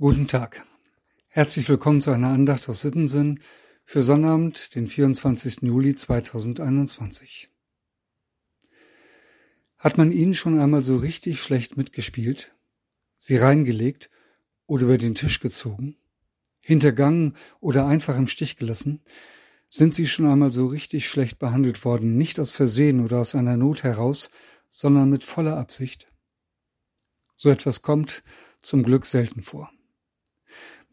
Guten Tag. Herzlich willkommen zu einer Andacht aus Sittensinn für Sonnabend, den 24. Juli 2021. Hat man Ihnen schon einmal so richtig schlecht mitgespielt, Sie reingelegt oder über den Tisch gezogen, hintergangen oder einfach im Stich gelassen? Sind Sie schon einmal so richtig schlecht behandelt worden, nicht aus Versehen oder aus einer Not heraus, sondern mit voller Absicht? So etwas kommt zum Glück selten vor.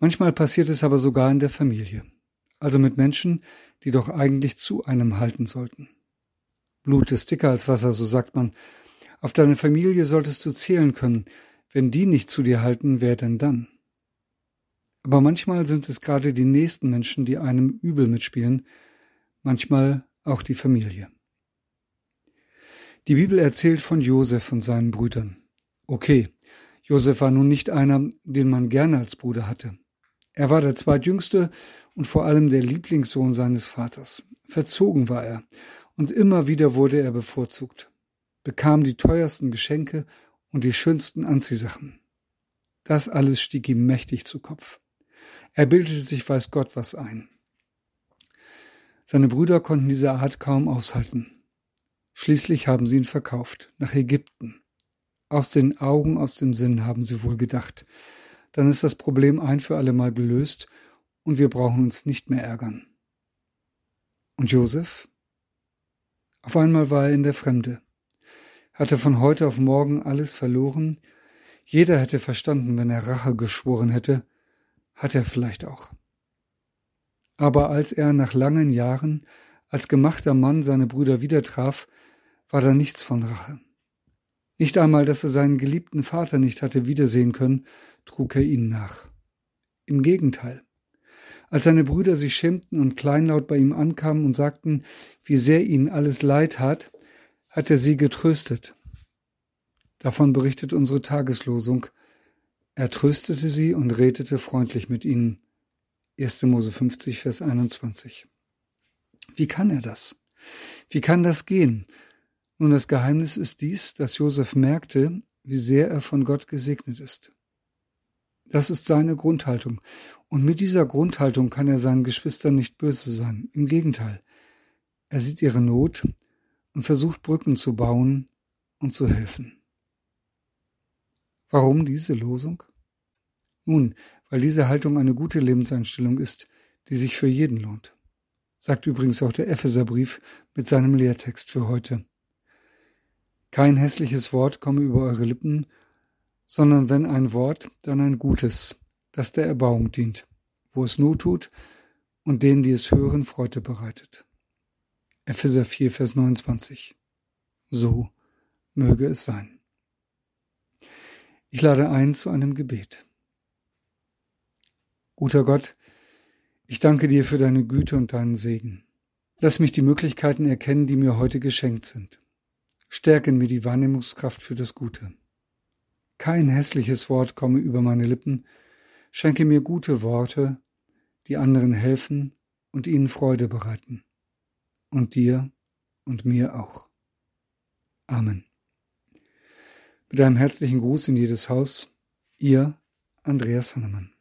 Manchmal passiert es aber sogar in der Familie, also mit Menschen, die doch eigentlich zu einem halten sollten. Blut ist dicker als Wasser, so sagt man. Auf deine Familie solltest du zählen können. Wenn die nicht zu dir halten, wer denn dann? Aber manchmal sind es gerade die nächsten Menschen, die einem übel mitspielen, manchmal auch die Familie. Die Bibel erzählt von Josef und seinen Brüdern. Okay, Josef war nun nicht einer, den man gerne als Bruder hatte. Er war der zweitjüngste und vor allem der Lieblingssohn seines Vaters. Verzogen war er, und immer wieder wurde er bevorzugt, bekam die teuersten Geschenke und die schönsten Anziehsachen. Das alles stieg ihm mächtig zu Kopf. Er bildete sich weiß Gott was ein. Seine Brüder konnten diese Art kaum aushalten. Schließlich haben sie ihn verkauft, nach Ägypten. Aus den Augen, aus dem Sinn haben sie wohl gedacht dann ist das Problem ein für alle Mal gelöst und wir brauchen uns nicht mehr ärgern. Und Josef? Auf einmal war er in der Fremde, hatte von heute auf morgen alles verloren, jeder hätte verstanden, wenn er Rache geschworen hätte, hat er vielleicht auch. Aber als er nach langen Jahren als gemachter Mann seine Brüder wieder traf, war da nichts von Rache. Nicht einmal, dass er seinen geliebten Vater nicht hatte wiedersehen können, trug er ihnen nach. Im Gegenteil. Als seine Brüder sich schämten und kleinlaut bei ihm ankamen und sagten, wie sehr ihnen alles leid hat, hat er sie getröstet. Davon berichtet unsere Tageslosung. Er tröstete sie und redete freundlich mit ihnen. 1. Mose 50, Vers 21. Wie kann er das? Wie kann das gehen? Nun, das Geheimnis ist dies, dass Josef merkte, wie sehr er von Gott gesegnet ist. Das ist seine Grundhaltung. Und mit dieser Grundhaltung kann er seinen Geschwistern nicht böse sein. Im Gegenteil. Er sieht ihre Not und versucht Brücken zu bauen und zu helfen. Warum diese Losung? Nun, weil diese Haltung eine gute Lebenseinstellung ist, die sich für jeden lohnt. Sagt übrigens auch der Epheserbrief mit seinem Lehrtext für heute. Kein hässliches Wort komme über eure Lippen, sondern wenn ein Wort, dann ein gutes, das der Erbauung dient, wo es Not tut und denen, die es hören, Freude bereitet. Epheser 4, Vers 29. So möge es sein. Ich lade ein zu einem Gebet. Guter Gott, ich danke dir für deine Güte und deinen Segen. Lass mich die Möglichkeiten erkennen, die mir heute geschenkt sind. Stärken mir die Wahrnehmungskraft für das Gute. Kein hässliches Wort komme über meine Lippen, schenke mir gute Worte, die anderen helfen und ihnen Freude bereiten. Und dir und mir auch. Amen. Mit einem herzlichen Gruß in jedes Haus, ihr Andreas Hannemann.